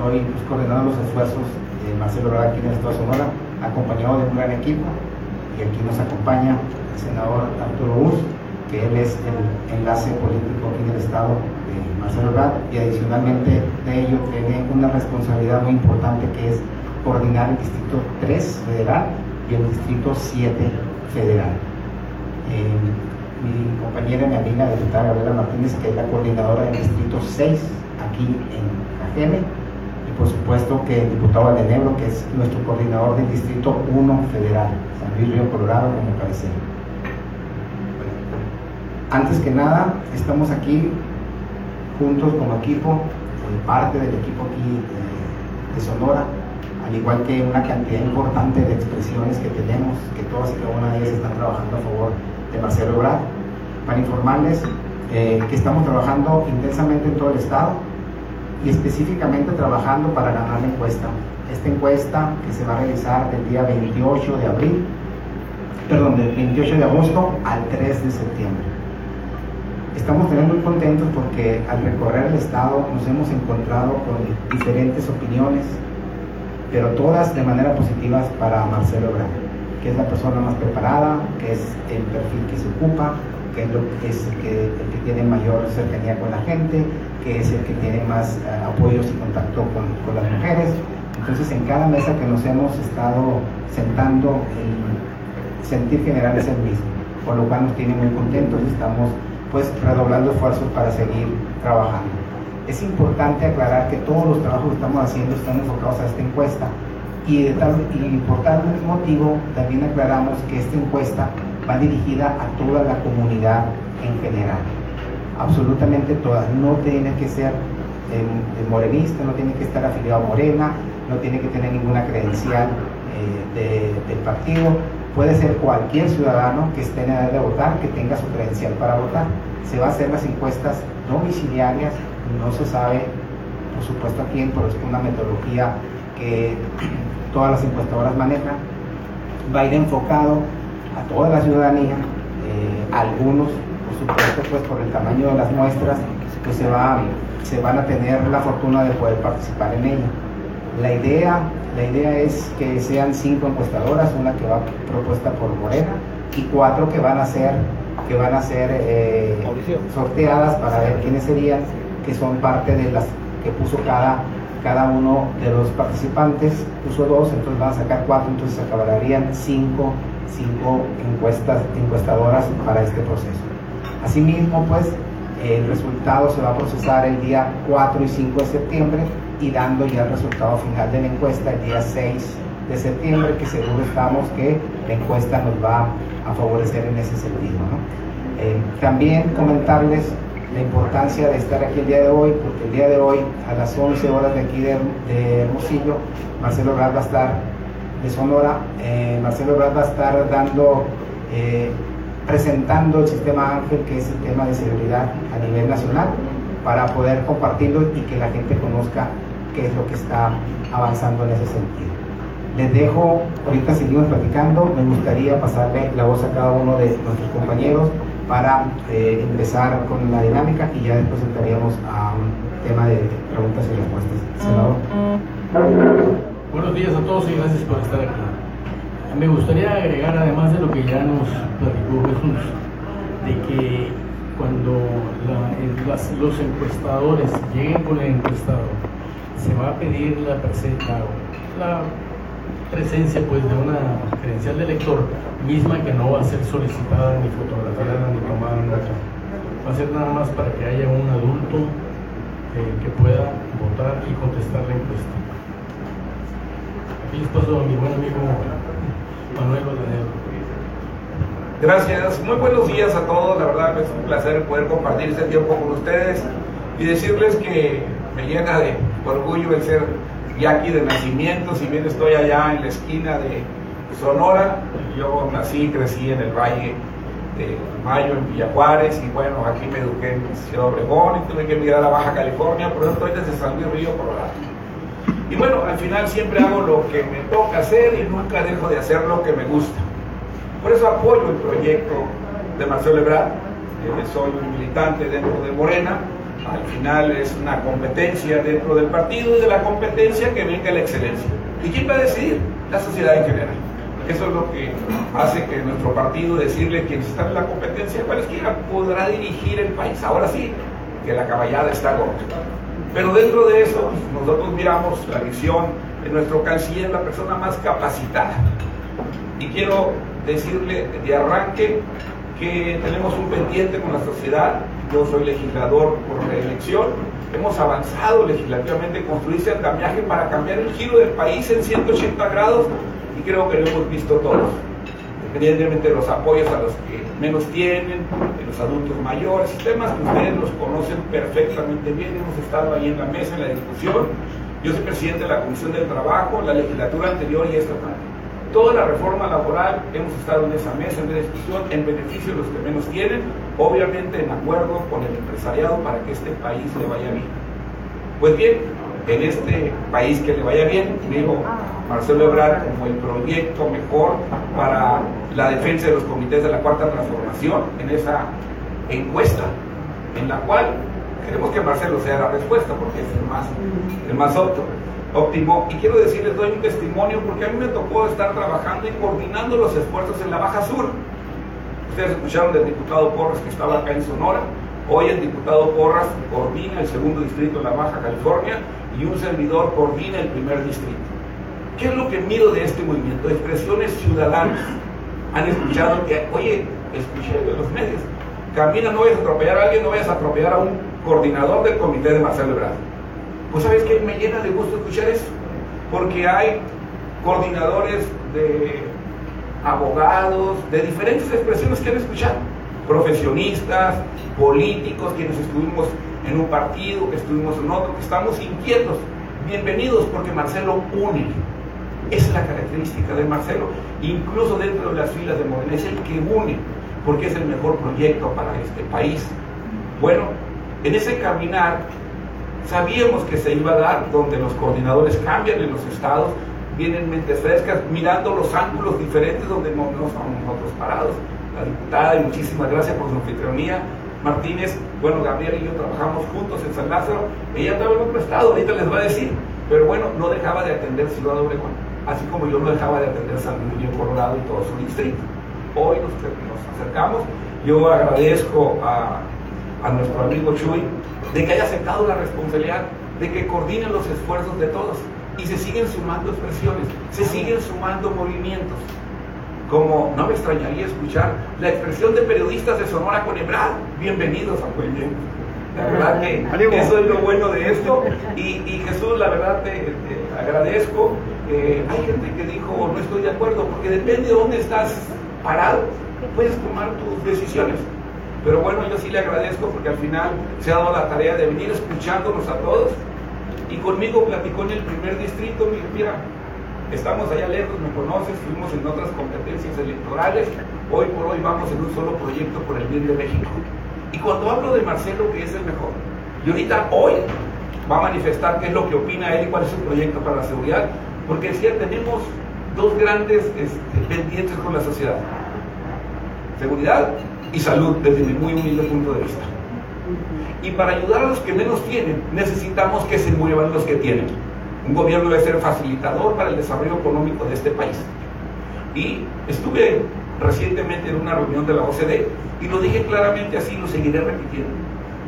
estoy pues, coordinando los esfuerzos de Marcelo Ebrard aquí en el Estado de Sonora, acompañado de un gran equipo, y aquí nos acompaña el senador Arturo Urs, que él es el enlace político aquí en el Estado de Marcelo Ebrard, y adicionalmente de ello tiene una responsabilidad muy importante que es coordinar el Distrito 3 federal y el Distrito 7 federal. Eh, mi compañera, mi amiga, diputada Gabriela Martínez, que es la coordinadora del Distrito 6 aquí en Cajeme, por supuesto que el diputado Aldenebro, que es nuestro coordinador del Distrito 1 federal, San Luis Río Colorado, como parece. Antes que nada, estamos aquí juntos como equipo, parte del equipo aquí eh, de Sonora, al igual que una cantidad importante de expresiones que tenemos, que todas y cada una de ellas están trabajando a favor de Marcelo Ebrard, para informarles eh, que estamos trabajando intensamente en todo el estado y específicamente trabajando para ganar la encuesta. Esta encuesta que se va a realizar del día 28 de abril, perdón, del 28 de agosto al 3 de septiembre. Estamos también muy contentos porque al recorrer el estado nos hemos encontrado con diferentes opiniones, pero todas de manera positiva para Marcelo Ebrard, que es la persona más preparada, que es el perfil que se ocupa, que es, el que tiene mayor cercanía con la gente, que es el que tiene más uh, apoyos y contacto con, con, las mujeres. Entonces en cada mesa que nos hemos estado sentando, el sentir general es el mismo, por lo cual nos tiene muy contentos y estamos pues redoblando esfuerzos para seguir trabajando. Es importante aclarar que todos los trabajos que estamos haciendo están enfocados a esta encuesta y, de tal, y por tal motivo también aclaramos que esta encuesta va dirigida a toda la comunidad en general, absolutamente todas, no tiene que ser el, el morenista, no tiene que estar afiliado a Morena, no tiene que tener ninguna credencial eh, de, del partido, puede ser cualquier ciudadano que esté en edad de votar, que tenga su credencial para votar. Se va a hacer las encuestas domiciliarias, no se sabe, por supuesto, a quién, pero es una metodología que todas las encuestadoras manejan. Va a ir enfocado a toda la ciudadanía, eh, algunos, por supuesto, pues por el tamaño de las muestras, pues se, va, se van a tener la fortuna de poder participar en ella. La idea, la idea es que sean cinco encuestadoras, una que va propuesta por Morena y cuatro que van a ser, que van a ser eh, sorteadas para ver quiénes serían, que son parte de las que puso cada, cada uno de los participantes, puso dos, entonces van a sacar cuatro, entonces se acabarían cinco cinco encuestas, encuestadoras para este proceso. Asimismo, pues, el resultado se va a procesar el día 4 y 5 de septiembre y dando ya el resultado final de la encuesta el día 6 de septiembre, que seguro estamos que la encuesta nos va a favorecer en ese sentido. Eh, también comentarles la importancia de estar aquí el día de hoy, porque el día de hoy a las 11 horas de aquí de, de Hermosillo, Marcelo Raz va a estar de Sonora, eh, Marcelo Brad va a estar dando, eh, presentando el sistema Ángel, que es el tema de seguridad a nivel nacional, para poder compartirlo y que la gente conozca qué es lo que está avanzando en ese sentido. Les dejo, ahorita seguimos platicando, me gustaría pasarle la voz a cada uno de nuestros compañeros para eh, empezar con la dinámica y ya después entraríamos a un tema de preguntas y respuestas. Senador. Buenos días a todos y gracias por estar aquí. Me gustaría agregar, además de lo que ya nos platicó Jesús, de que cuando los encuestadores lleguen con el encuestado, se va a pedir la, presencia pues, de una credencial de elector, misma que no va a ser solicitada ni fotografiada ni tomada nota. Va a ser nada más para que haya un adulto eh, que pueda votar y contestar la encuesta. Aquí les paso a mi buen amigo Gracias, muy buenos días a todos, la verdad es un placer poder compartir este tiempo con ustedes y decirles que me llena de orgullo el ser yaqui de nacimiento, si bien estoy allá en la esquina de Sonora, yo nací y crecí en el Valle de Mayo, en Villa Juárez, y bueno, aquí me eduqué en Ciudad Obregón y tuve que emigrar a Baja California, pero estoy desde San Luis Río, Colorado. Y bueno, al final siempre hago lo que me toca hacer y nunca dejo de hacer lo que me gusta. Por eso apoyo el proyecto de Marcelo Ebrard, soy un militante dentro de Morena al final es una competencia dentro del partido y de la competencia que venga la excelencia. ¿Y quién va a decidir? La sociedad en general. Eso es lo que hace que nuestro partido decirle que está en la competencia cualquiera podrá dirigir el país. Ahora sí, que la caballada está gorda. Pero dentro de eso, nosotros miramos la visión de nuestro canciller, la persona más capacitada. Y quiero decirle de arranque que tenemos un pendiente con la sociedad. Yo soy legislador por reelección. Hemos avanzado legislativamente en construir ese andamiaje para cambiar el giro del país en 180 grados y creo que lo hemos visto todos. Independientemente de los apoyos a los que menos tienen, de los adultos mayores, temas que ustedes los conocen perfectamente bien, hemos estado ahí en la mesa, en la discusión. Yo soy presidente de la Comisión del Trabajo, la legislatura anterior y esta también. Toda la reforma laboral hemos estado en esa mesa, en la discusión, en beneficio de los que menos tienen, obviamente en acuerdo con el empresariado para que este país le vaya bien. Pues bien, en este país que le vaya bien, digo Marcelo Ebrard como el proyecto mejor para la defensa de los comités de la cuarta transformación en esa encuesta, en la cual queremos que Marcelo sea la respuesta porque es el más, el más óptimo. Y quiero decirles, doy un testimonio porque a mí me tocó estar trabajando y coordinando los esfuerzos en la Baja Sur. Ustedes escucharon del diputado Porras que estaba acá en Sonora. Hoy el diputado Porras coordina el segundo distrito de la Baja California y un servidor coordina el primer distrito. ¿Qué es lo que miro de este movimiento? Expresiones ciudadanas. Han escuchado que, oye, escuché de los medios, camina, no vayas a atropellar a alguien, no vayas a atropellar a un coordinador del comité de Marcelo Ebrard pues sabes que me llena de gusto escuchar eso, porque hay coordinadores de abogados, de diferentes expresiones que han escuchado, profesionistas, políticos, quienes estuvimos en un partido, que estuvimos en otro, que estamos inquietos. Bienvenidos porque Marcelo une. Esa es la característica de Marcelo, incluso dentro de las filas de Morena, es el que une, porque es el mejor proyecto para este país. Bueno, en ese caminar Sabíamos que se iba a dar donde los coordinadores cambian en los estados, vienen mentes frescas, mirando los ángulos diferentes donde no, estamos nosotros parados. La diputada, y muchísimas gracias por su anfitrionía, Martínez, bueno, Gabriel y yo trabajamos juntos en San Lázaro, ella estaba en otro estado, ahorita les va a decir, pero bueno, no dejaba de atender Ciudad Obregón, así como yo no dejaba de atender San Luis Colorado y todo su distrito. Hoy nos, nos acercamos, yo agradezco a, a nuestro amigo Chuy de que haya aceptado la responsabilidad, de que coordinen los esfuerzos de todos y se siguen sumando expresiones, se siguen sumando movimientos. Como no me extrañaría escuchar la expresión de periodistas de Sonora con Ebrard, bienvenidos a Puebla. La verdad que eso es lo bueno de esto. Y, Jesús, la verdad te, agradezco. Hay gente que dijo, no estoy de acuerdo, porque depende de dónde estás parado, puedes tomar tus decisiones. Pero bueno, yo sí le agradezco porque al final se ha dado la tarea de venir escuchándonos a todos. Y conmigo platicó en el primer distrito, mira, estamos allá lejos, me conoces, fuimos en otras competencias electorales, hoy por hoy vamos en un solo proyecto por el bien de México. Y cuando hablo de Marcelo, que es el mejor, y ahorita hoy va a manifestar qué es lo que opina él y cuál es su proyecto para la seguridad, porque decía, tenemos dos grandes este, pendientes con la sociedad. Seguridad y salud desde mi muy humilde punto de vista. Y para ayudar a los que menos tienen, necesitamos que se muevan los que tienen. Un gobierno debe ser facilitador para el desarrollo económico de este país. Y estuve recientemente en una reunión de la OCDE y lo dije claramente así, lo seguiré repitiendo.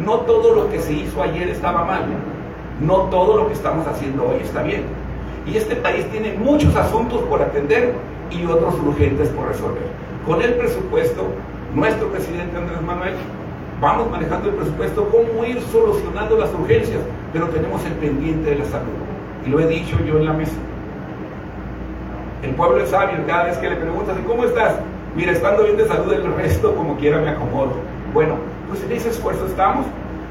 No todo lo que se hizo ayer estaba mal, no todo lo que estamos haciendo hoy está bien. Y este país tiene muchos asuntos por atender y otros urgentes por resolver. Con el presupuesto nuestro presidente Andrés Manuel, vamos manejando el presupuesto, cómo ir solucionando las urgencias, pero tenemos el pendiente de la salud. Y lo he dicho yo en la mesa. El pueblo es sabio, cada vez que le preguntas, cómo estás? Mira, estando bien de salud, el resto como quiera me acomodo. Bueno, pues en ese esfuerzo estamos,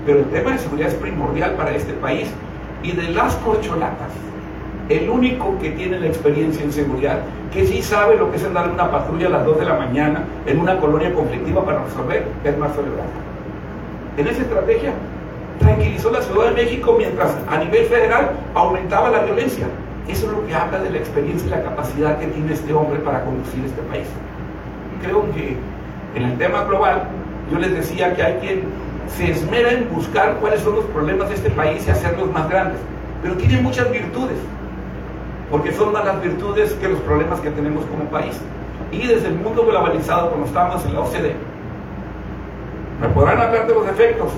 pero el tema de seguridad es primordial para este país. Y de las corcholatas, el único que tiene la experiencia en seguridad, que sí sabe lo que es andar en una patrulla a las 2 de la mañana en una colonia conflictiva para resolver, es Marcelo Ebrard. En esa estrategia tranquilizó la Ciudad de México mientras a nivel federal aumentaba la violencia. Eso es lo que habla de la experiencia y la capacidad que tiene este hombre para conducir este país. Creo que en el tema global, yo les decía que hay quien se esmera en buscar cuáles son los problemas de este país y hacerlos más grandes, pero tiene muchas virtudes, porque son más las virtudes que los problemas que tenemos como país. Y desde el mundo globalizado, cuando estamos en la OCDE, me podrán hablar de los defectos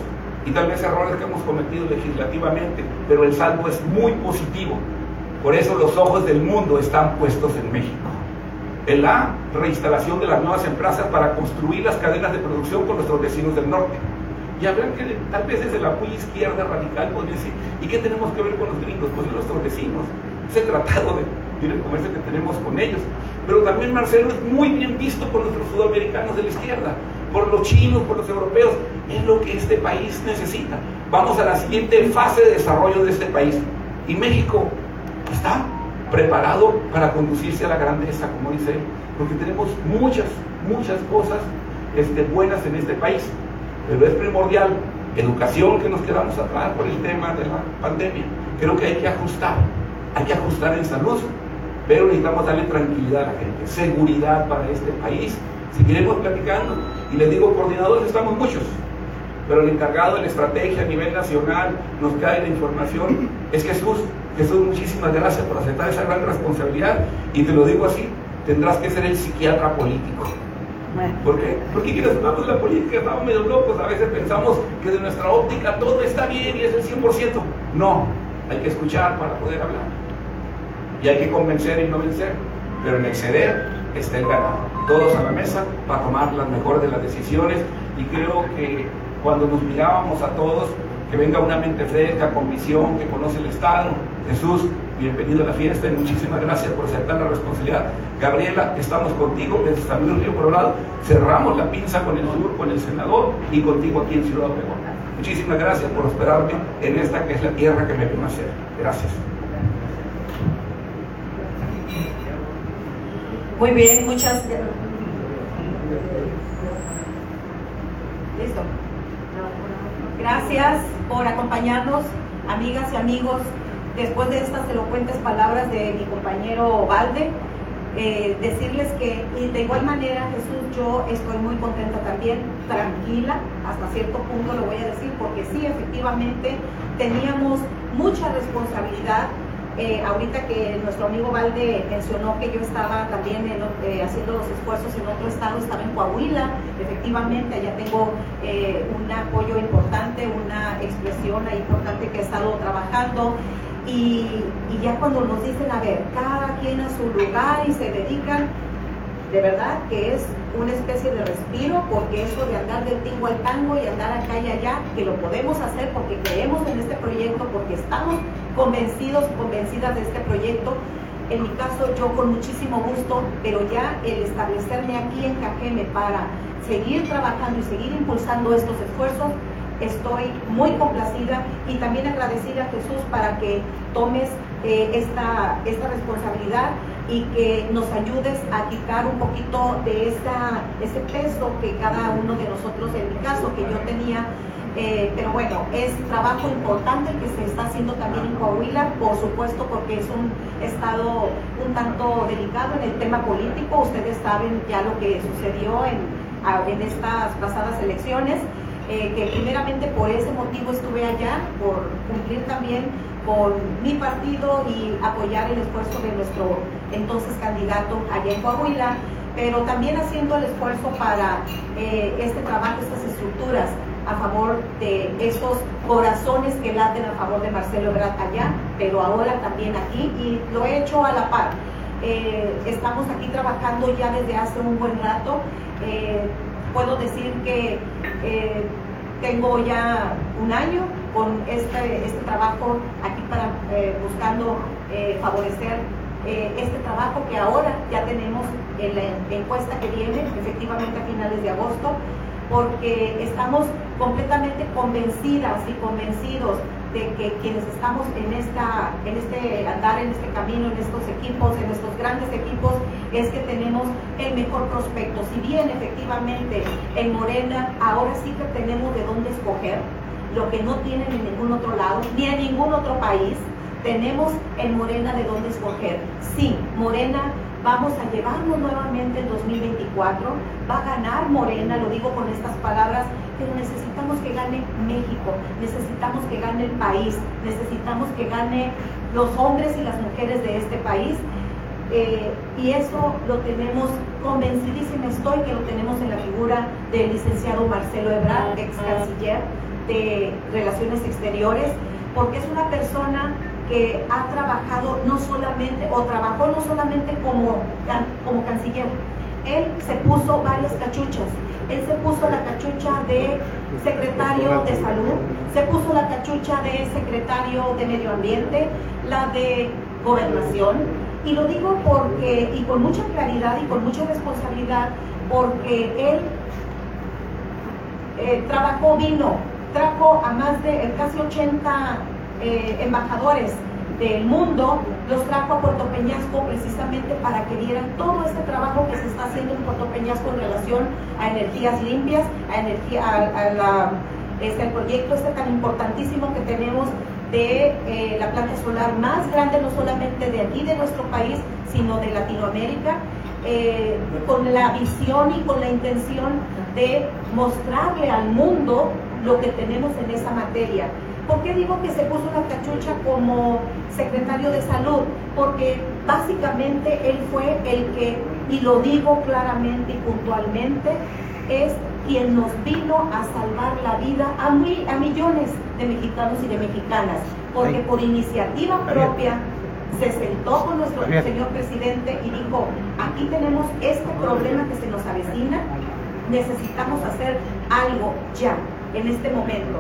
y tal vez errores que hemos cometido legislativamente, pero el saldo es muy positivo. Por eso los ojos del mundo están puestos en México. En la reinstalación de las nuevas empresas para construir las cadenas de producción con nuestros vecinos del norte. Y habrán que, tal vez desde la muy izquierda radical, podría decir, ¿y qué tenemos que ver con los gringos? Pues nuestros vecinos. Ese tratado de libre comercio que tenemos con ellos. Pero también Marcelo es muy bien visto por nuestros sudamericanos de la izquierda por los chinos, por los europeos. Es lo que este país necesita. Vamos a la siguiente fase de desarrollo de este país. Y México está preparado para conducirse a la grandeza, como dice él, porque tenemos muchas, muchas cosas este, buenas en este país. Pero es primordial educación que nos quedamos atrás por el tema de la pandemia. Creo que hay que ajustar, hay que ajustar en salud, pero necesitamos darle tranquilidad a la gente, seguridad para este país Seguiremos platicando. Y les digo, coordinadores estamos muchos, pero el encargado de la estrategia a nivel nacional nos cae la información es Jesús. Jesús, muchísimas gracias por aceptar esa gran responsabilidad. Y te lo digo así, tendrás que ser el psiquiatra político. ¿Por qué? Porque quienes hablamos de la política estamos medio locos. A veces pensamos que de nuestra óptica todo está bien y es el 100%. No, hay que escuchar para poder hablar. Y hay que convencer y no vencer. Pero en exceder está el ganado todos a la mesa para tomar las mejores de las decisiones y creo que cuando nos mirábamos a todos, que venga una mente fresca, con visión, que conoce el Estado. Jesús, bienvenido a la fiesta y muchísimas gracias por aceptar la responsabilidad. Gabriela, estamos contigo desde San Luis Río Colorado. Cerramos la pinza con el sur, con el senador y contigo aquí en Ciudad Obregón. Muchísimas gracias por esperarme en esta que es la tierra que me vino a hacer. Gracias. Muy bien, muchas Listo. Gracias por acompañarnos, amigas y amigos, después de estas elocuentes palabras de mi compañero Valde. Eh, decirles que de igual manera Jesús, yo estoy muy contenta también, tranquila, hasta cierto punto lo voy a decir, porque sí, efectivamente teníamos mucha responsabilidad eh, ahorita que nuestro amigo Valde mencionó que yo estaba también eh, haciendo los esfuerzos en otro estado, estaba en Coahuila, efectivamente, allá tengo eh, un apoyo importante, una expresión importante que he estado trabajando. Y, y ya cuando nos dicen, a ver, cada quien a su lugar y se dedican, de verdad que es una especie de respiro, porque eso de andar del tingo al tango y andar acá y allá, que lo podemos hacer porque creemos en este proyecto, porque estamos convencidos, convencidas de este proyecto. En mi caso, yo con muchísimo gusto, pero ya el establecerme aquí en Cajeme para seguir trabajando y seguir impulsando estos esfuerzos, estoy muy complacida y también agradecida a Jesús para que tomes eh, esta, esta responsabilidad y que nos ayudes a quitar un poquito de esa, ese peso que cada uno de nosotros, en mi caso, que yo tenía, eh, pero bueno, es trabajo importante que se está haciendo también en Coahuila, por supuesto, porque es un estado un tanto delicado en el tema político. Ustedes saben ya lo que sucedió en, en estas pasadas elecciones. Eh, que primeramente por ese motivo estuve allá, por cumplir también con mi partido y apoyar el esfuerzo de nuestro entonces candidato allá en Coahuila, pero también haciendo el esfuerzo para eh, este trabajo, estas estructuras a favor de esos corazones que laten a favor de Marcelo Ebrard allá, pero ahora también aquí y lo he hecho a la par. Eh, estamos aquí trabajando ya desde hace un buen rato. Eh, puedo decir que tengo ya un año con este, este trabajo aquí para eh, buscando eh, favorecer eh, este trabajo que ahora ya tenemos en la encuesta que viene, efectivamente a finales de agosto, porque estamos completamente convencidas y convencidos de que quienes estamos en, esta, en este andar, en este camino, en estos equipos, en estos grandes equipos, es que tenemos el mejor prospecto. Si bien efectivamente en Morena ahora sí que tenemos de dónde escoger, lo que no tienen en ningún otro lado, ni en ningún otro país, tenemos en Morena de dónde escoger. Sí, Morena vamos a llevarnos nuevamente en 2024, va a ganar Morena, lo digo con estas palabras, pero necesitamos que gane México, necesitamos que gane el país, necesitamos que gane los hombres y las mujeres de este país. Eh, y eso lo tenemos convencidísima estoy que lo tenemos en la figura del licenciado Marcelo Ebrard, ex canciller de Relaciones Exteriores, porque es una persona que ha trabajado no solamente, o trabajó no solamente como, como canciller, él se puso varias cachuchas. Él se puso la cachucha de secretario de salud, se puso la cachucha de secretario de medio ambiente, la de gobernación. Y lo digo porque, y con mucha claridad y con mucha responsabilidad, porque él eh, trabajó, vino, trajo a más de casi 80 eh, embajadores del mundo, los trajo a Puerto Peñasco precisamente para que vieran todo este trabajo que se está haciendo en Puerto Peñasco en relación a energías limpias, a energía, a, este, el proyecto este tan importantísimo que tenemos de eh, la planta solar más grande, no solamente de aquí, de nuestro país, sino de Latinoamérica, eh, con la visión y con la intención de mostrarle al mundo lo que tenemos en esa materia. ¿Por qué digo que se puso la cachucha como secretario de salud? Porque básicamente él fue el que, y lo digo claramente y puntualmente, es quien nos vino a salvar la vida a, a millones de mexicanos y de mexicanas, porque por iniciativa propia se sentó con nuestro señor presidente y dijo, aquí tenemos este problema que se nos avecina, necesitamos hacer algo ya, en este momento.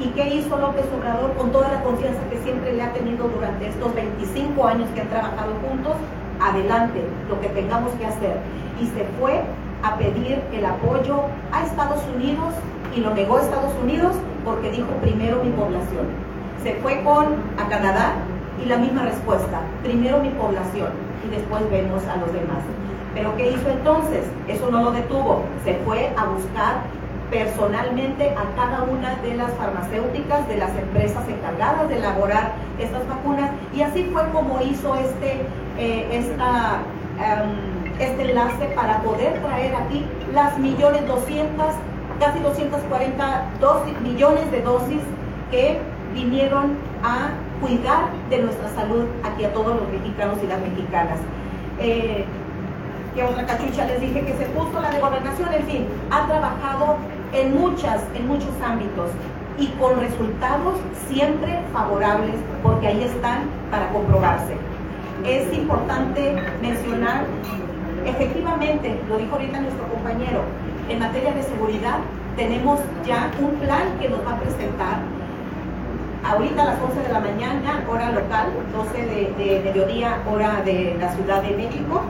¿Y qué hizo López Obrador con toda la confianza que siempre le ha tenido durante estos 25 años que han trabajado juntos? Adelante, lo que tengamos que hacer. Y se fue a pedir el apoyo a Estados Unidos y lo negó Estados Unidos porque dijo primero mi población. Se fue con a Canadá y la misma respuesta, primero mi población y después vemos a los demás. Pero ¿qué hizo entonces? Eso no lo detuvo, se fue a buscar personalmente a cada una de las farmacéuticas, de las empresas encargadas de elaborar estas vacunas y así fue como hizo este, eh, em, este enlace para poder traer aquí las millones 200, casi 240 dosis, millones de dosis que vinieron a cuidar de nuestra salud aquí a todos los mexicanos y las mexicanas. Eh, otra cachucha les dije que se puso la de gobernación, en fin, ha trabajado en, muchas, en muchos ámbitos y con resultados siempre favorables porque ahí están para comprobarse. Es importante mencionar, efectivamente, lo dijo ahorita nuestro compañero, en materia de seguridad tenemos ya un plan que nos va a presentar ahorita a las 11 de la mañana, hora local, 12 de, de mediodía, hora de la Ciudad de México.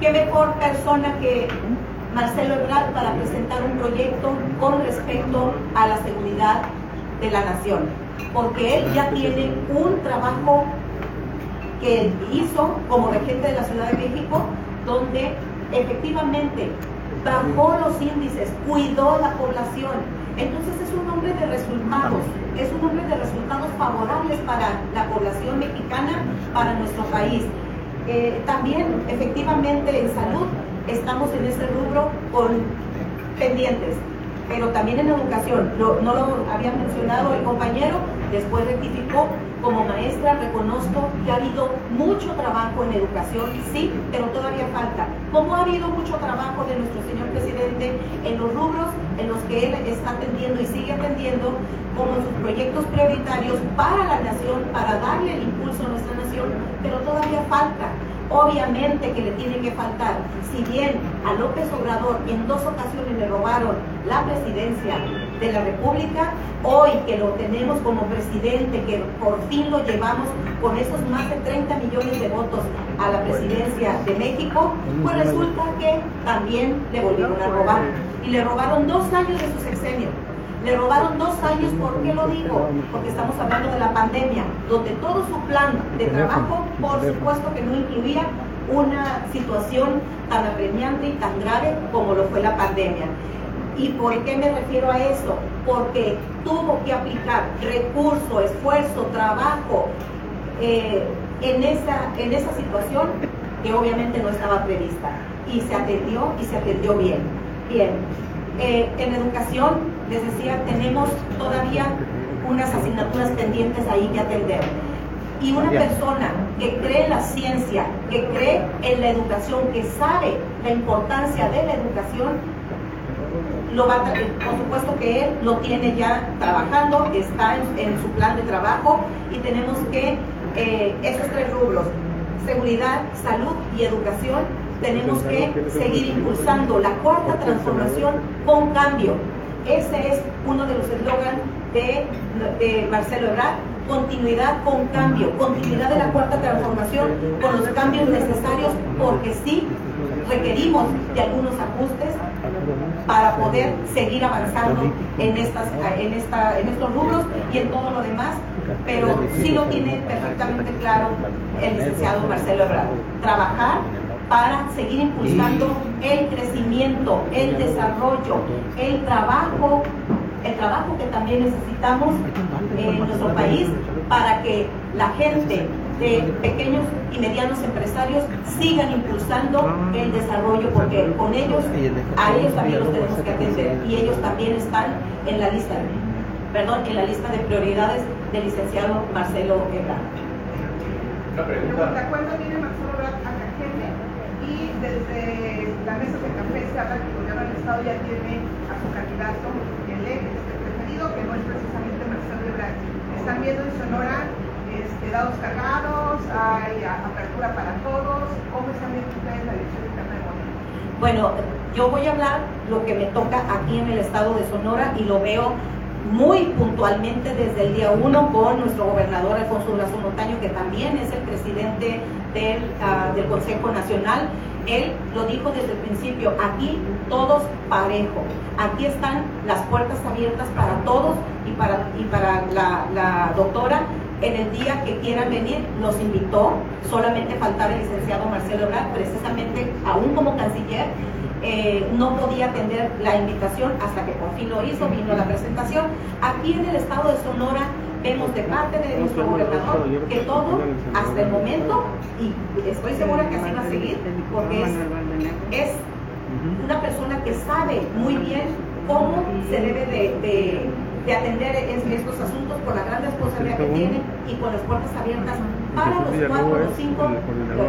¿Qué mejor persona que Marcelo Ebrard para presentar un proyecto con respecto a la seguridad de la nación, porque él ya tiene un trabajo que hizo como regente de la Ciudad de México, donde efectivamente bajó los índices, cuidó la población. Entonces es un hombre de resultados, es un hombre de resultados favorables para la población mexicana, para nuestro país. Eh, también efectivamente en salud estamos en ese rubro con pendientes, pero también en educación. no lo había mencionado el compañero, después rectificó. Como maestra reconozco que ha habido mucho trabajo en educación, sí, pero todavía falta. Como ha habido mucho trabajo de nuestro señor presidente en los rubros en los que él está atendiendo y sigue atendiendo, como sus proyectos prioritarios para la nación, para darle el impulso a nuestra nación, pero todavía falta. Obviamente que le tiene que faltar. Si bien a López Obrador en dos ocasiones le robaron la presidencia de la República, hoy que lo tenemos como presidente, que por fin lo llevamos con esos más de 30 millones de votos a la presidencia de México, pues resulta que también le volvieron a robar. Y le robaron dos años de su sexenio. Le robaron dos años, ¿por qué lo digo? Porque estamos hablando de la pandemia, donde todo su plan de trabajo, por supuesto que no incluía una situación tan apremiante y tan grave como lo fue la pandemia. ¿Y por qué me refiero a eso? Porque tuvo que aplicar recurso, esfuerzo, trabajo eh, en, esa, en esa situación que obviamente no estaba prevista. Y se atendió y se atendió bien. Bien, Eh, en educación, les decía, tenemos todavía unas asignaturas pendientes ahí que atender. Y una persona que cree en la ciencia, que cree en la educación, que sabe la importancia de la educación, lo va por supuesto que él lo tiene ya trabajando, está en, su plan de trabajo y tenemos que eh, esos tres rubros, seguridad, salud y educación, tenemos que seguir impulsando la cuarta transformación con cambio. Ese es uno de los eslogans de, Marcelo Ebrard, continuidad con cambio, continuidad de la cuarta transformación con los cambios necesarios, porque sí requerimos de algunos ajustes para poder seguir avanzando en, en estos rubros y en todo lo demás, pero sí lo tiene perfectamente claro el licenciado Marcelo Ebrard. Trabajar para seguir impulsando el crecimiento, el desarrollo, el trabajo, el trabajo que también necesitamos en nuestro país para que la gente de pequeños y medianos empresarios sigan impulsando el desarrollo porque con ellos a ellos también los tenemos que atender y ellos también están en la lista perdón en la lista de prioridades del licenciado Marcelo Ebrard. Una pregunta. ¿De acuerdo viene Marcelo Ebrard a Cajeme y desde la mesa de café se habla que el gobierno del estado ya tiene a su candidato el este preferido que no es precisamente Marcelo Ebrard. Están viendo en Sonora dados cargados, hay apertura para todos. ¿Cómo están viendo ustedes la elección interna de Morena? Bueno, yo voy a hablar lo que me toca aquí en el estado de Sonora y lo veo muy puntualmente desde el día uno con nuestro gobernador Alfonso Durazo Montaño, que también es el presidente del, uh, del Consejo Nacional. Él lo dijo desde el principio, aquí todos parejo, aquí están las puertas abiertas para todos y para, y para la, doctora en el día que quieran venir, nos invitó, solamente faltaba el licenciado Marcelo Ebrard, precisamente aún como canciller, eh, no podía atender la invitación hasta que por fin lo hizo, vino la presentación. Aquí en el estado de Sonora vemos de parte de nuestro gobernador que todo, hasta el momento, y estoy segura que así va a seguir, porque es, es una persona que sabe muy bien cómo se debe de de atender estos asuntos por la gran responsabilidad que tiene y con las puertas abiertas para los cuatro o cinco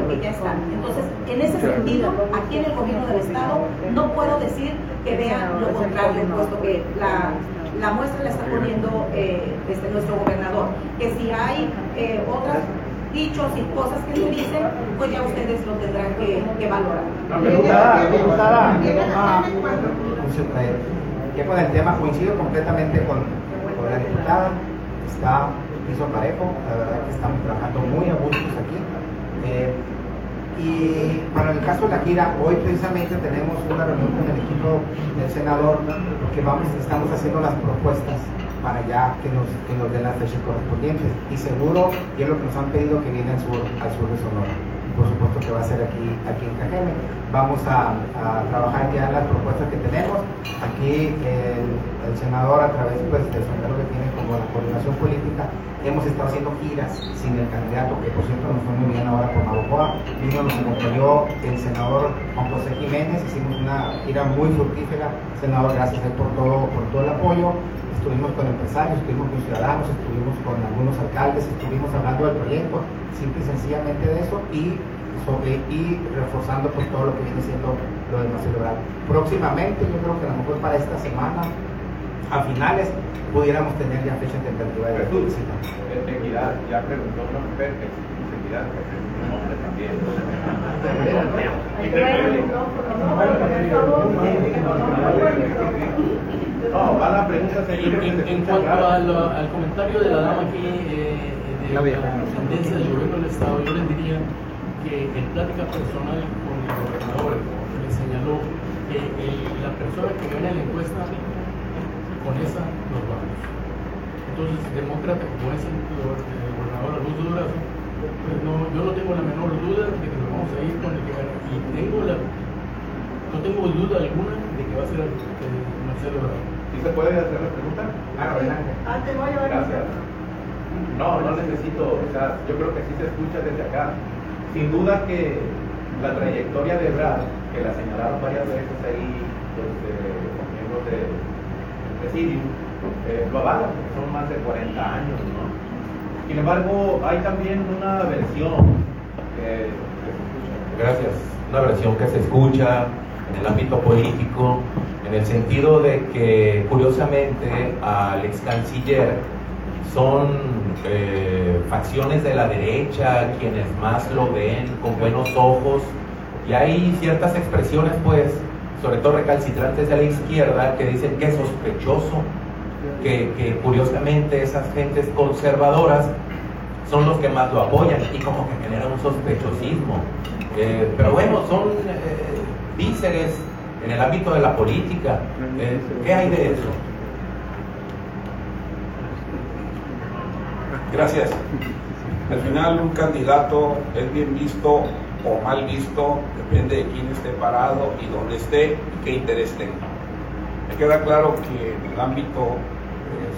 que ya están. Entonces, en ese sentido, aquí en el gobierno del Estado no puedo decir que vean lo contrario, puesto que la, la muestra la está poniendo eh, este, nuestro gobernador. Que si hay eh, otros dichos y cosas que se dicen, pues ya ustedes lo tendrán que, que valorar. Con el tema coincido completamente con, la diputada, está piso parejo, la verdad que estamos trabajando muy a gustos aquí. Eh, y en el caso de la gira, hoy precisamente tenemos una reunión con el equipo del senador porque vamos, estamos haciendo las propuestas para ya que nos, que nos den las fechas correspondientes. Y seguro, y es lo que nos han pedido, que viene al sur, al sur de Sonora que va a ser aquí, aquí en Cajeme. Vamos a, trabajar ya las propuestas que tenemos. Aquí el, senador, a través pues, del sombrero que tiene como la coordinación política, hemos estado haciendo giras sin el candidato, que por cierto nos fue muy bien ahora por Navajoa. Vino, nos acompañó el senador Juan José Jiménez, hicimos una gira muy fructífera. Senador, gracias por todo, por todo el apoyo estuvimos con empresarios, estuvimos con ciudadanos, estuvimos con algunos alcaldes, estuvimos hablando del proyecto, simple y sencillamente de eso y sobre y reforzando pues todo lo que viene siendo lo demás celebrar. Próximamente, yo creo que a lo mejor para esta semana, a finales, pudiéramos tener ya fecha tentativa de visita. Equidad, ya preguntó una mujer que equidad, que un hombre también. No, va la pregunta en, en, cuanto al, comentario de la dama aquí eh, de la tendencia del gobierno del Estado, yo les diría que en plática personal con el gobernador le señaló que la persona que gana la encuesta, con esa nos vamos. Entonces, demócrata como es el, gobernador Alonso Durazo, pues no, yo no tengo la menor duda de que nos vamos a ir con el que gana. Y tengo la, no tengo duda alguna de que va a ser el, Marcelo Durazo se puede hacer la pregunta? Ah, adelante. Ah, te voy a Gracias. No, no necesito, o sea, yo creo que sí se escucha desde acá. Sin duda que la trayectoria de Brad, que la señalaron varias veces ahí los, miembros este presidio eh, lo avalan, son más de 40 años, ¿no? Sin embargo, hay también una versión que, se escucha. Gracias. Una versión que se escucha en el ámbito político, en el sentido de que, curiosamente, al ex canciller son eh, facciones de la derecha quienes más lo ven con buenos ojos y hay ciertas expresiones, pues, sobre todo recalcitrantes de la izquierda, que dicen que es sospechoso que, curiosamente esas gentes conservadoras son los que más lo apoyan y como que genera un sospechosismo. Eh, pero bueno, son eh, víceres en el ámbito de la política. Eh, ¿Qué hay de eso? Gracias. Al final un candidato es bien visto o mal visto, depende de quién esté parado y dónde esté y qué interés tenga. Me queda claro que en el ámbito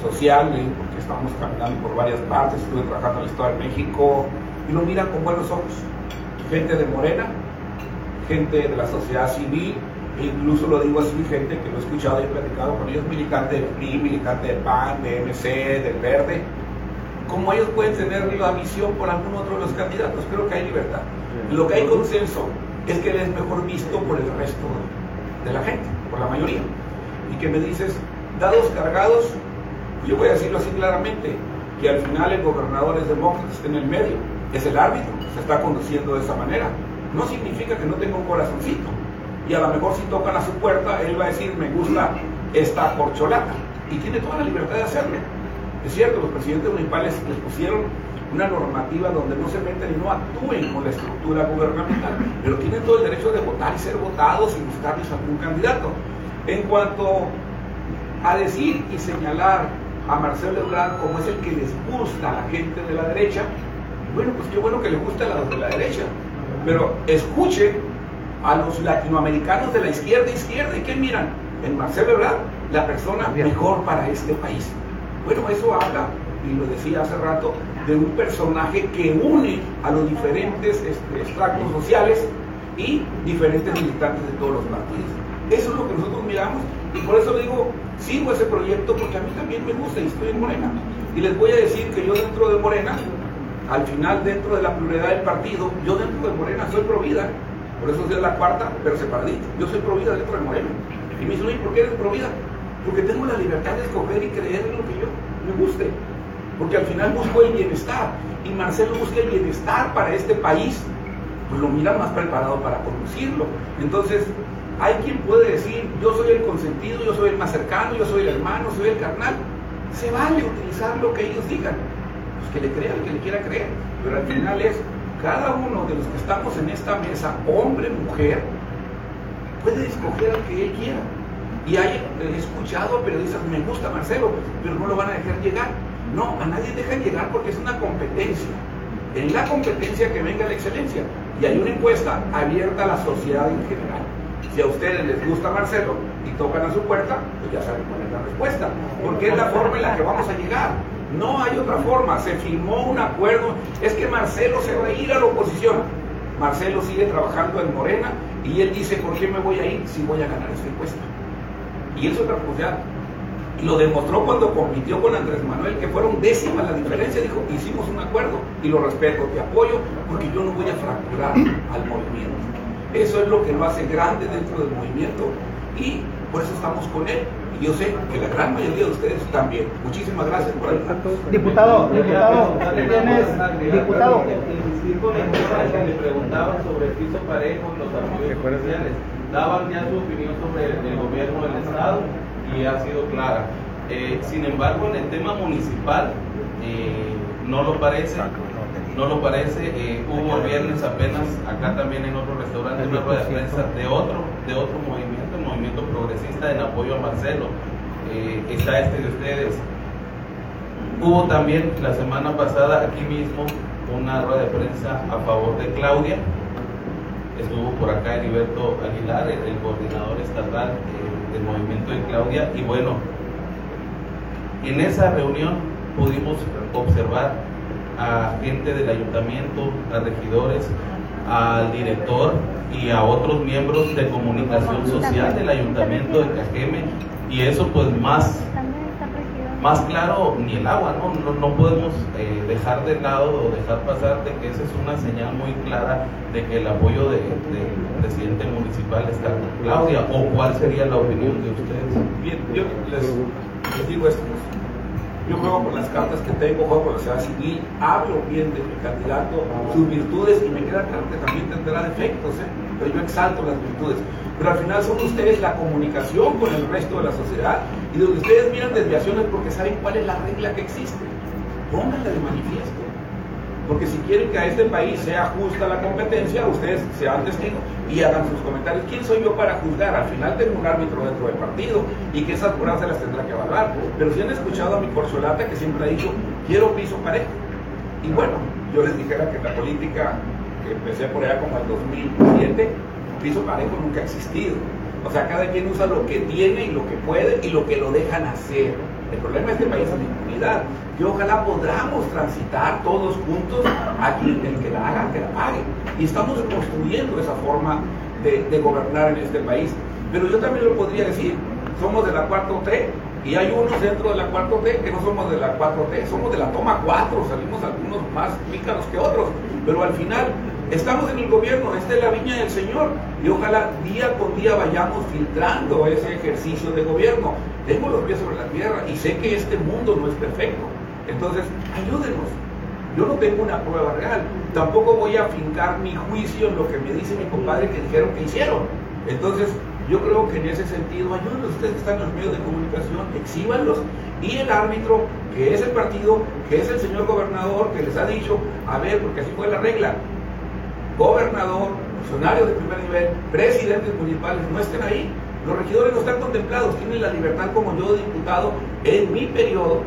social, porque estamos caminando por varias partes, estuve trabajando en el Estado de México, y lo miran con buenos ojos. Gente de Morena, gente de la sociedad civil, e incluso lo digo así, gente que lo he escuchado y he platicado con ellos, militantes del PRI, militantes del PAN, de MC, del Verde, como ellos pueden tener la visión por algún otro de los candidatos, creo que hay libertad. Lo que hay consenso es que él es mejor visto por el resto de la gente, por la mayoría. Y que me dices, dados cargados, yo voy a decirlo así claramente, que al final el gobernador es demócrata, está en el medio, es el árbitro, se está conduciendo de esa manera. No significa que no tenga un corazoncito. Y a lo mejor si tocan a su puerta, él va a decir, me gusta esta corcholata. Y tiene toda la libertad de hacerlo. Es cierto, los presidentes municipales les pusieron una normativa donde no se meten y no actúen con la estructura gubernamental, pero tienen todo el derecho de votar y ser votados y buscarles algún candidato. En cuanto a decir y señalar a Marcelo Ebrard como es el que les gusta a la gente de la derecha, bueno, pues qué bueno que le gusta a los de la derecha, pero escuche a los latinoamericanos de la izquierda izquierda y que miran en Marcelo Ebrard la persona mejor para este país. Bueno, eso habla, y lo decía hace rato, de un personaje que une a los diferentes este, extractos sociales y diferentes militantes de todos los partidos. Eso es lo que nosotros miramos y por eso digo, sigo ese proyecto porque a mí también me gusta y estoy en Morena. Y les voy a decir que yo dentro de Morena, al final dentro de la pluralidad del partido, yo dentro de Morena soy provida. Por eso soy la cuarta, pero separadito. Yo soy provida dentro de Morena. Y me dicen, ¿por qué eres provida? Porque tengo la libertad de escoger y creer en lo que yo me guste. Porque al final busco el bienestar. Y Marcelo busca el bienestar para este país. Pues lo mira más preparado para conducirlo. Entonces, hay quien puede decir, yo soy el consentido, yo soy el más cercano, yo soy el hermano, soy el carnal. Se vale utilizar lo que ellos digan. Pues que le crea el que le quiera creer. Pero al final es, cada uno de los que estamos en esta mesa, hombre, mujer, puede escoger al que él quiera. Y hay, he escuchado a periodistas, me gusta Marcelo, pero no lo van a dejar llegar. No, a nadie deja llegar porque es una competencia. En la competencia que venga la excelencia. Y hay una encuesta abierta a la sociedad en general. Si a ustedes les gusta Marcelo y tocan a su puerta, pues ya saben cuál es la respuesta. Porque es la forma en la que vamos a llegar. No hay otra forma. Se firmó un acuerdo. Es que Marcelo se va a ir a la oposición. Marcelo sigue trabajando en Morena y él dice, ¿por qué me voy a ir si voy a ganar esta encuesta? Y eso cosa. Y lo demostró cuando compitió con Andrés Manuel, que fueron décimas la diferencia. Dijo, hicimos un acuerdo y lo respeto, te apoyo, porque yo no voy a fracturar al movimiento. Eso es lo que lo hace grande dentro del movimiento y por eso estamos con él. Y yo sé que la gran mayoría de ustedes también. Muchísimas gracias por ahí. Diputado, diputado, tienes, diputado. Le preguntaban sobre el piso parejo y los apoyos oficiales. Daban ya su opinión sobre el gobierno del Estado y ha sido clara. Eh, sin embargo, en el tema municipal, eh, no lo parece no lo parece. Eh, hubo el viernes apenas acá también en otro restaurante una rueda de prensa de otro, de otro movimiento, el movimiento progresista en apoyo a Marcelo. Está este de ustedes. Hubo también la semana pasada aquí mismo una rueda de prensa a favor de Claudia. Estuvo por acá Heriberto Aguilar, el, coordinador estatal eh, del movimiento de Claudia. Y bueno, en esa reunión pudimos observar a gente del ayuntamiento, a regidores, al director y a otros miembros de comunicación social del ayuntamiento de Cajeme Y eso pues más más claro ni el agua, ¿no? No, podemos eh, dejar de lado o dejar pasar de que esa es una señal muy clara de que el apoyo del presidente municipal está con Claudia, o cuál sería la opinión de ustedes. Bien, yo les, digo esto. Yo juego con las cartas que tengo, juego con la sociedad civil, hablo bien de mi candidato, sus virtudes, y me queda claro que también tendrá defectos, ¿eh? Pero yo exalto las virtudes pero al final son ustedes la comunicación con el resto de la sociedad y donde ustedes miran desviaciones porque saben cuál es la regla que existe. Pónganla de manifiesto. Porque si quieren que a este país sea justa la competencia, ustedes sean testigos y hagan sus comentarios. ¿Quién soy yo para juzgar? Al final tengo un árbitro dentro del partido y que esas se las tendrá que evaluar. Pero si han escuchado a mi corcholata que siempre ha dicho, quiero piso parejo. Y bueno, yo les dijera que la política, que empecé por allá como el 2007, piso parejo nunca ha existido. O sea, cada quien usa lo que tiene y lo que puede y lo que lo dejan hacer. El problema de este país es la impunidad. Y ojalá podamos transitar todos juntos aquí, el que la haga, que la pague. Y estamos construyendo esa forma de, de gobernar en este país. Pero yo también lo podría decir, somos de la 4T y hay unos dentro de la 4T que no somos de la 4T, somos de la toma 4, salimos algunos más pícaros que otros, pero al final Estamos en el gobierno, esta es la viña del Señor y ojalá día con día vayamos filtrando ese ejercicio de gobierno. Tengo los pies sobre la tierra y sé que este mundo no es perfecto. Entonces, ayúdenos. Yo no tengo una prueba real. Tampoco voy a fincar mi juicio en lo que me dice mi compadre que dijeron que hicieron. Entonces, yo creo que en ese sentido, ayúdenos. Ustedes están en los medios de comunicación, exíbanlos. Y el árbitro, que es el partido, que es el señor gobernador, que les ha dicho, a ver, porque así fue la regla, gobernador, funcionarios de primer nivel, presidentes municipales no estén ahí. Los regidores no están contemplados, tienen la libertad como yo diputado en mi periodo.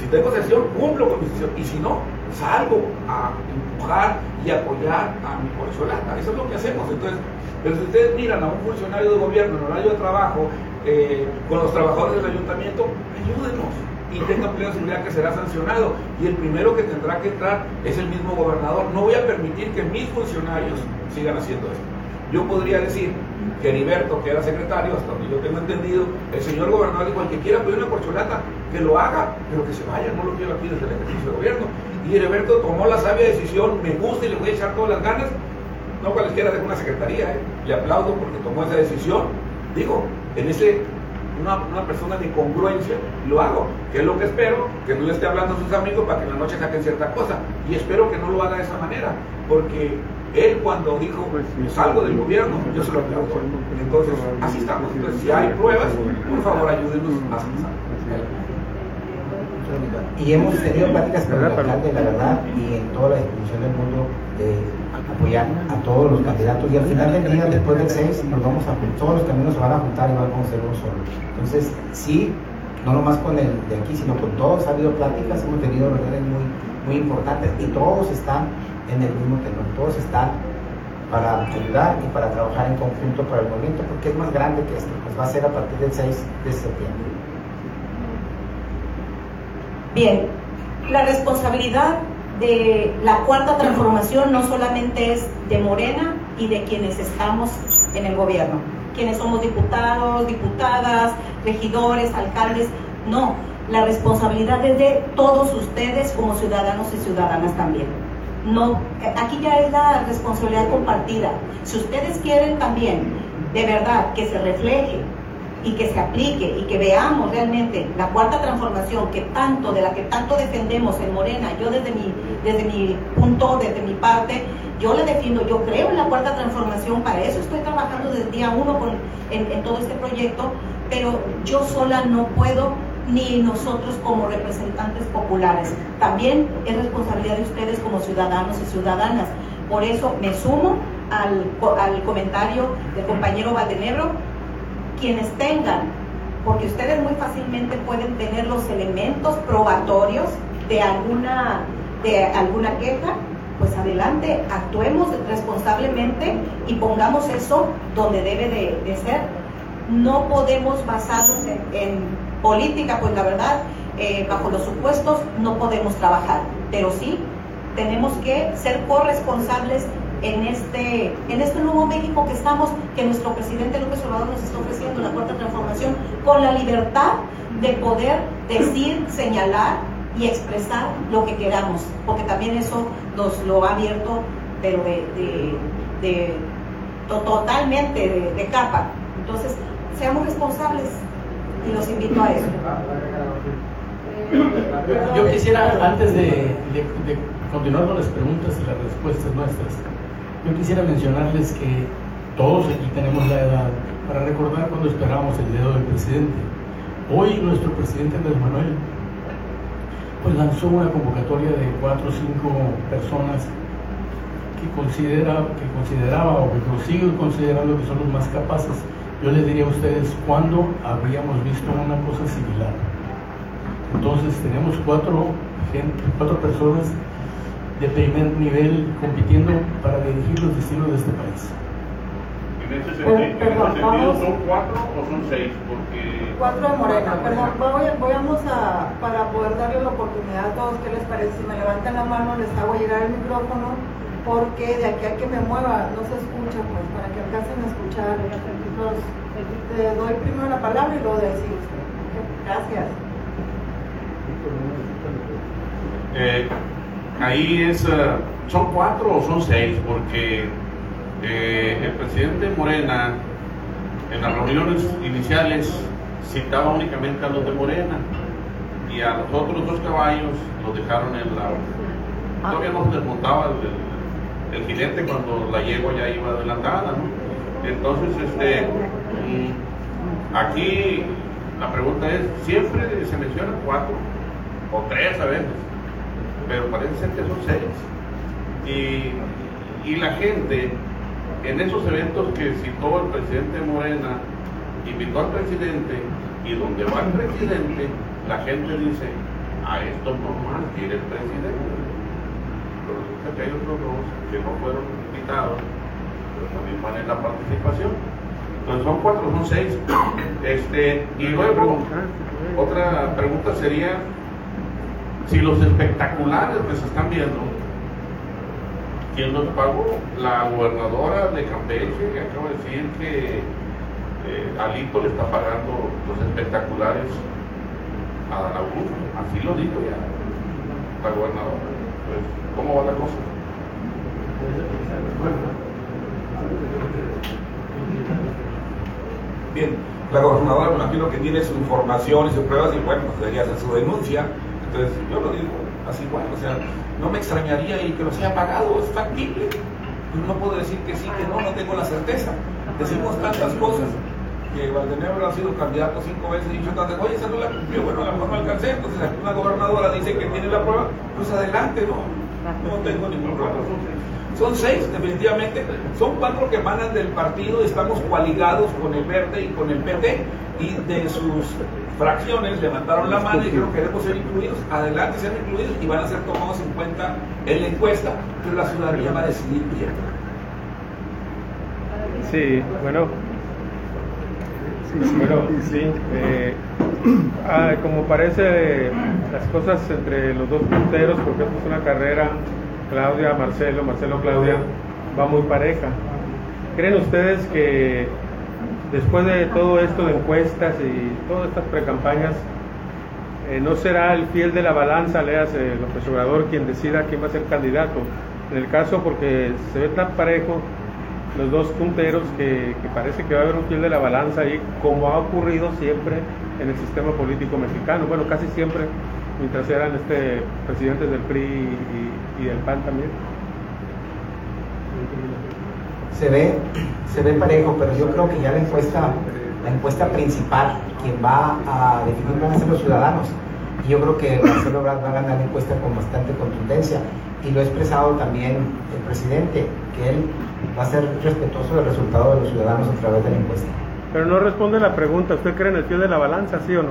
Si tengo sesión, cumplo con mi sesión. Y si no, salgo a empujar y apoyar a mi corcholata. Eso es lo que hacemos. Entonces, pero si ustedes miran a un funcionario de gobierno en horario de trabajo, eh, con los trabajadores del ayuntamiento, ayúdenos empleo de seguridad que será sancionado. Y el primero que tendrá que entrar es el mismo gobernador. No voy a permitir que mis funcionarios sigan haciendo esto. Yo podría decir que Heriberto, que era secretario, hasta donde yo tengo entendido, el señor gobernador dijo, el que quiera pedir una corcholata, que lo haga, pero que se vaya, no lo quiero aquí desde el ejercicio de gobierno. Y Heriberto tomó la sabia decisión, me gusta y le voy a echar todas las ganas, no cualquiera de una secretaría, ¿eh? le aplaudo porque tomó esa decisión. Digo, en ese una, persona de congruencia, lo hago, que es lo que espero, que no le esté hablando a sus amigos para que en la noche saquen cierta cosa. Y espero que no lo haga de esa manera, porque él cuando dijo pues salgo del gobierno, yo se lo aplaudo. Entonces, así estamos. Entonces, si hay pruebas, por favor ayúdenos a avanzar. Y hemos tenido pláticas con el alcalde, la verdad, y en toda la disposición del mundo de apoyar a todos los candidatos y al final del día, después del 6, nos vamos a todos los caminos se van a juntar y vamos a ser uno solo. Entonces, sí, no nomás con el de aquí, sino con todos ha habido pláticas, hemos tenido reuniones muy, muy importantes y todos están en el mismo tenor, todos están para ayudar y para trabajar en conjunto para el movimiento, porque es más grande que esto, pues va a ser a partir del 6 de septiembre. Bien, la responsabilidad de la cuarta transformación no solamente es de Morena y de quienes estamos en el gobierno, quienes somos diputados, diputadas, regidores, alcaldes, no, la responsabilidad es de todos ustedes como ciudadanos y ciudadanas también. No, aquí ya es la responsabilidad compartida. Si ustedes quieren también, de verdad, que se refleje y que se aplique y que veamos realmente la cuarta transformación que tanto, de la que tanto defendemos en Morena, yo desde mi, desde mi punto, desde mi parte, yo le defiendo, yo creo en la cuarta transformación, para eso estoy trabajando desde el día uno con, en, todo este proyecto, pero yo sola no puedo ni nosotros como representantes populares. También es responsabilidad de ustedes como ciudadanos y ciudadanas. Por eso me sumo al, al comentario del compañero Valdenebro quienes tengan, porque ustedes muy fácilmente pueden tener los elementos probatorios de alguna, de alguna queja, pues adelante, actuemos responsablemente y pongamos eso donde debe de, ser. No podemos basarnos en, política, pues la verdad, eh, bajo los supuestos no podemos trabajar, pero sí tenemos que ser corresponsables en este, en este nuevo México que estamos, que nuestro presidente López Obrador nos está ofreciendo, la cuarta transformación, con la libertad de poder decir, señalar y expresar lo que queramos, porque también eso nos lo ha abierto, pero de, de, totalmente de, capa. Entonces, seamos responsables y los invito a eso. Yo quisiera, antes de, continuar con las preguntas y las respuestas nuestras, yo quisiera mencionarles que todos aquí tenemos la edad para recordar cuando esperábamos el dedo del presidente. Hoy nuestro presidente Andrés Manuel pues lanzó una convocatoria de cuatro o cinco personas que, considera, que consideraba o que sigue considerando que son los más capaces. Yo les diría a ustedes, ¿cuándo habríamos visto una cosa similar? Entonces tenemos cuatro, cuatro personas de primer nivel compitiendo para dirigir los destinos de este país. En ese sentido, ¿son cuatro o son seis? Porque... Cuatro de Morena. Perdón, voy, vamos a, para poder darle la oportunidad a todos, ¿qué les parece? Si me levantan la mano, les hago llegar el micrófono, porque de aquí a que me mueva no se escucha, pues, para que alcancen a escuchar. Entonces, te doy primero la palabra y luego decimos. Gracias. Eh, ahí es, eh, son cuatro o son seis, porque eh, el presidente Morena en las reuniones iniciales citaba únicamente a los de Morena y a los otros dos caballos los dejaron en la... Todavía no se desmontaba el, el, jinete cuando la yegua ya iba adelantada, Entonces, este, aquí la pregunta es, siempre se mencionan cuatro o tres a veces pero parece ser que son seis. Y, la gente, en esos eventos que citó el presidente Morena, invitó al presidente, y donde va el presidente, la gente dice, a esto no más quiere el presidente. Pero resulta que hay otros dos que no fueron invitados, también van en la participación. Entonces son cuatro, son seis. Este, y luego, otra pregunta sería, si los espectaculares que se están viendo, ¿quién los pagó? La gobernadora de Campeche que acaba de decir que eh, Alito le está pagando los espectaculares a Dan Augusto. Así lo dijo ya la gobernadora. Pues, ¿Cómo va la cosa? Bien, la gobernadora me imagino que tiene su información y sus pruebas y bueno, pues debería hacer su denuncia entonces, yo lo digo así, bueno, o sea, no me extrañaría y que lo sea pagado, es factible. No puedo decir que sí, que no, no tengo la certeza. Decimos tantas cosas que Valdenebro ha sido candidato cinco veces y dicho tantas, oye, esa no la cumplió, bueno, a lo mejor no alcancé, entonces una gobernadora dice que tiene la prueba, pues adelante, no, no tengo ningún problema. Son seis, definitivamente, son cuatro que emanan del partido, estamos coaligados con el Verde y con el PT, y de sus fracciones levantaron la mano y dijeron queremos ser incluidos, adelante sean incluidos y van a ser tomados en cuenta en la encuesta, pero la ciudadanía va a decidir bien. Sí, bueno, bueno, sí, eh, ah, como parece las cosas entre los dos punteros, porque esto es una carrera, Claudia, Marcelo, Marcelo, Claudia, va muy pareja. ¿Creen ustedes que después de todo esto de encuestas y todas estas precampañas, eh, no será el fiel de la balanza, leas el López Obrador, quien decida quién va a ser candidato. En el caso, porque se ve tan parejo los dos punteros que, parece que va a haber un fiel de la balanza ahí, como ha ocurrido siempre en el sistema político mexicano. Bueno, casi siempre, mientras eran este, presidentes del PRI y del PAN también se ve, se ve parejo, pero yo creo que ya la encuesta, la encuesta principal, quien va a definir van a ser los ciudadanos. Y yo creo que Marcelo Ebrard va a ganar la encuesta con bastante contundencia. Y lo ha expresado también el presidente, que él va a ser respetuoso del resultado de los ciudadanos a través de la encuesta. Pero no responde la pregunta, ¿usted cree en el pie de la balanza, sí o no?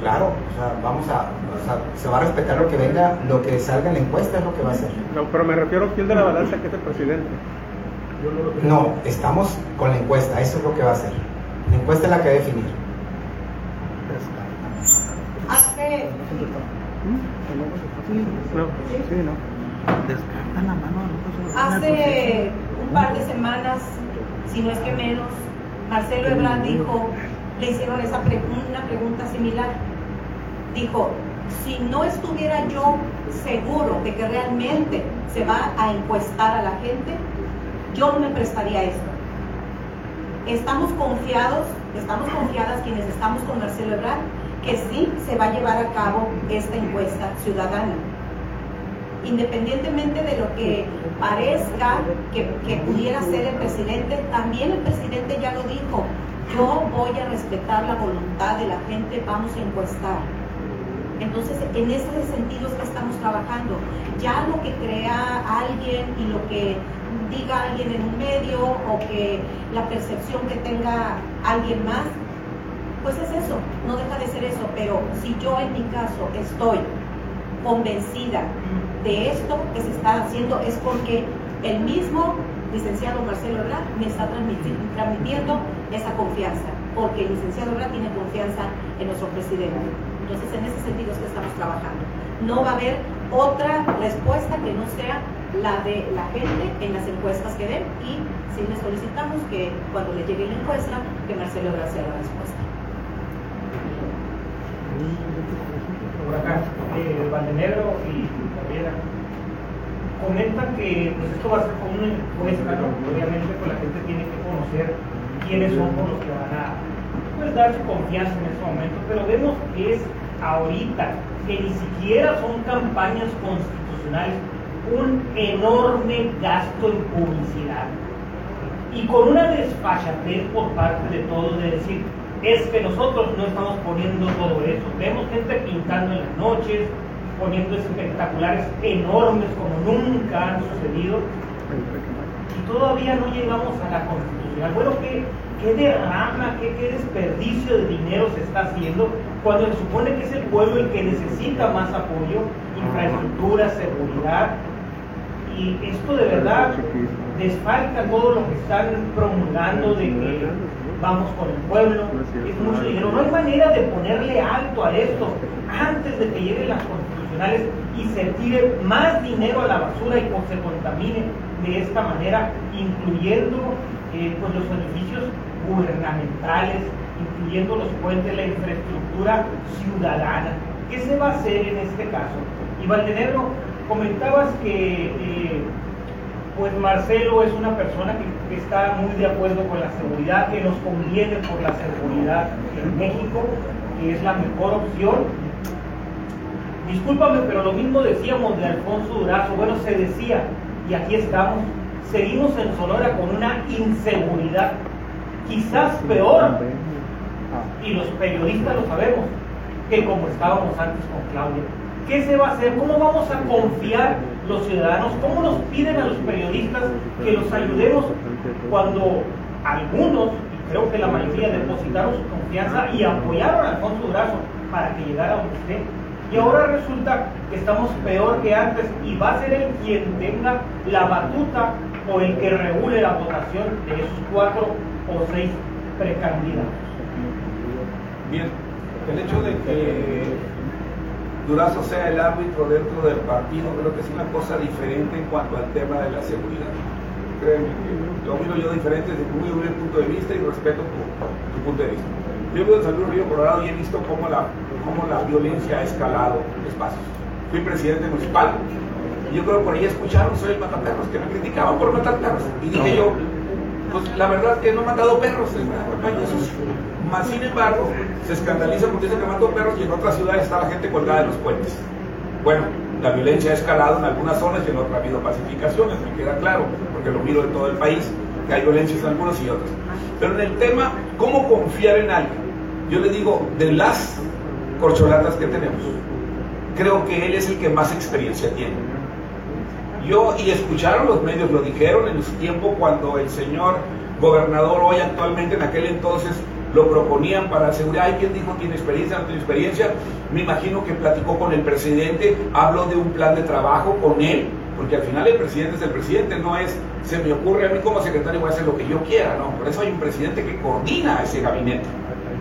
Claro, o sea, vamos a, o sea, se va a respetar lo que venga, lo que salga en la encuesta es lo que va a ser. No, pero me refiero a de la balanza que es el presidente. No, estamos con la encuesta, eso es lo que va a hacer. La encuesta es la que va a definir. Hace... No, sí, no. Hace un par de semanas, si no es que menos, Marcelo Ebrard dijo, le hicieron esa una pregunta similar. Dijo, si no estuviera yo seguro de que realmente se va a encuestar a la gente, yo no me prestaría esto. Estamos confiados, estamos confiadas quienes estamos con Marcelo Ebrard, que sí se va a llevar a cabo esta encuesta ciudadana. Independientemente de lo que parezca que, que pudiera ser el presidente, también el presidente ya lo dijo, yo voy a respetar la voluntad de la gente, vamos a encuestar. Entonces, en ese sentido es que estamos trabajando. Ya lo que crea alguien y lo que diga alguien en un medio o que la percepción que tenga alguien más, pues es eso, no deja de ser eso. Pero si yo en mi caso estoy convencida de esto que se está haciendo, es porque el mismo licenciado Marcelo Ebrard me está transmitiendo esa confianza, porque el licenciado Ebrard tiene confianza en nuestro presidente. Entonces, en ese sentido es que estamos trabajando. No va a haber otra respuesta que no sea la de la gente en las encuestas que den y si le solicitamos que cuando le llegue la encuesta, que Marcelo Ebrard sea la respuesta. Por acá, eh, Valdenegro y Gabriela comentan que pues, esto va a ser como una encuesta, ¿no? obviamente pues, la gente tiene que conocer quiénes son los que van a pues, dar confianza en ese momento, pero vemos que es ahorita, que ni siquiera son campañas constitucionales, un enorme gasto en publicidad y con una desfachatez por parte de todos de decir, es que nosotros no estamos poniendo todo eso. Vemos gente pintando en las noches, poniendo espectaculares enormes como nunca han sucedido. Y todavía no llegamos a la constitucional. Bueno, ¿qué, qué derrama, qué, desperdicio de dinero se está haciendo cuando se supone que es el pueblo el que necesita más apoyo, infraestructura, seguridad? Y esto de verdad desfalca todo lo que están promulgando de que vamos con el pueblo, es mucho dinero. No hay manera de ponerle alto a esto antes de que lleguen las constitucionales y se tire más dinero a la basura y se contamine de esta manera, incluyendo eh, pues los edificios gubernamentales, incluyendo los puentes, la infraestructura ciudadana. ¿Qué se va a hacer en este caso? Y Valdenegro, comentabas que eh, pues Marcelo es una persona que, está muy de acuerdo con la seguridad, que nos conviene por la seguridad en México, que es la mejor opción. Discúlpame, pero lo mismo decíamos de Alfonso Durazo. Bueno, se decía, y aquí estamos, seguimos en Sonora con una inseguridad quizás peor, y los periodistas lo sabemos, que como estábamos antes con Claudia. ¿Qué se va a hacer? ¿Cómo vamos a confiar los ciudadanos? ¿Cómo nos piden a los periodistas que los ayudemos cuando algunos, y creo que la mayoría, depositaron su confianza y apoyaron a Alfonso Durazo para que llegara donde esté? Y ahora resulta que estamos peor que antes y va a ser el quien tenga la batuta o el que regule la votación de esos cuatro o seis precandidatos. Bien, el hecho de que Durazo sea el árbitro dentro del partido, creo que es una cosa diferente en cuanto al tema de la seguridad. Créeme lo miro yo diferente desde muy buen punto de vista y respeto tu, punto de vista. Yo vivo en San Luis Río Colorado y he visto cómo la, cómo la violencia ha escalado espacios. Fui presidente municipal y yo creo que por ahí escucharon, soy el mataperros, que me criticaban por matar perros. Y dije yo, pues la verdad que no he matado perros en la campaña, más sin embargo, se escandaliza porque dice que mató perros y en otras ciudades está la gente colgada en los puentes. Bueno, la violencia ha escalado en algunas zonas y en otras ha habido pacificaciones, me queda claro, porque lo miro en todo el país, que hay violencias en algunos y otros. Pero en el tema, ¿cómo confiar en alguien? Yo le digo, de las corcholatas que tenemos, creo que él es el que más experiencia tiene. Yo, y escucharon los medios, lo dijeron en su tiempo cuando el señor gobernador hoy actualmente en aquel entonces lo proponían para seguridad. Hay quien dijo tiene experiencia, no tiene experiencia. Me imagino que platicó con el presidente, habló de un plan de trabajo con él, porque al final el presidente es el presidente, no es se me ocurre a mí como secretario voy a hacer lo que yo quiera, no. Por eso hay un presidente que coordina ese gabinete.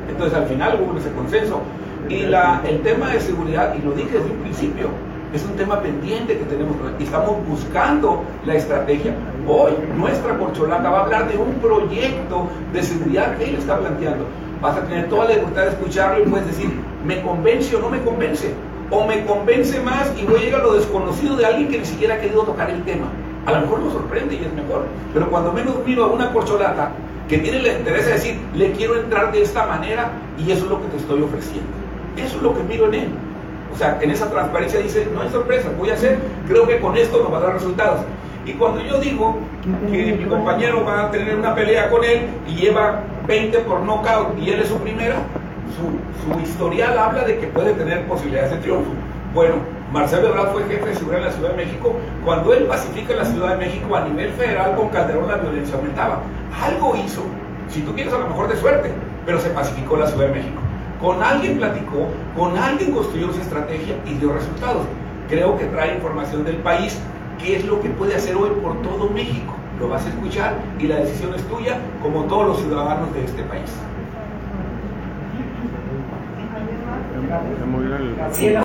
Entonces al final hubo ese consenso. Y la, el tema de seguridad, y lo dije desde un principio, Es un tema pendiente que tenemos y estamos buscando la estrategia. Hoy nuestra corcholata va a hablar de un proyecto de seguridad que él está planteando. Vas a tener toda la libertad de escucharlo y puedes decir, ¿me convence o no me convence? O me convence más y voy a llegar a lo desconocido de alguien que ni siquiera ha querido tocar el tema. A lo mejor nos sorprende y es mejor. Pero cuando menos miro a una corcholata que tiene el interés de decir, le quiero entrar de esta manera y eso es lo que te estoy ofreciendo. Eso es lo que miro en él. O sea, en esa transparencia dice, no hay sorpresa, voy a hacer, creo que con esto nos va a dar resultados. Y cuando yo digo que mi compañero va a tener una pelea con él y lleva 20 por knockout y él es su primera, su, su historial habla de que puede tener posibilidades de triunfo. Bueno, Marcelo Ebrard fue jefe de seguridad en la Ciudad de México. Cuando él pacifica la Ciudad de México a nivel federal con Calderón la violencia aumentaba. Algo hizo, si tú quieres a lo mejor de suerte, pero se pacificó la Ciudad de México. Con alguien platicó, con alguien construyó su estrategia y dio resultados. Creo que trae información del país, qué es lo que puede hacer hoy por todo México. Lo vas a escuchar y la decisión es tuya, como todos los ciudadanos de este país.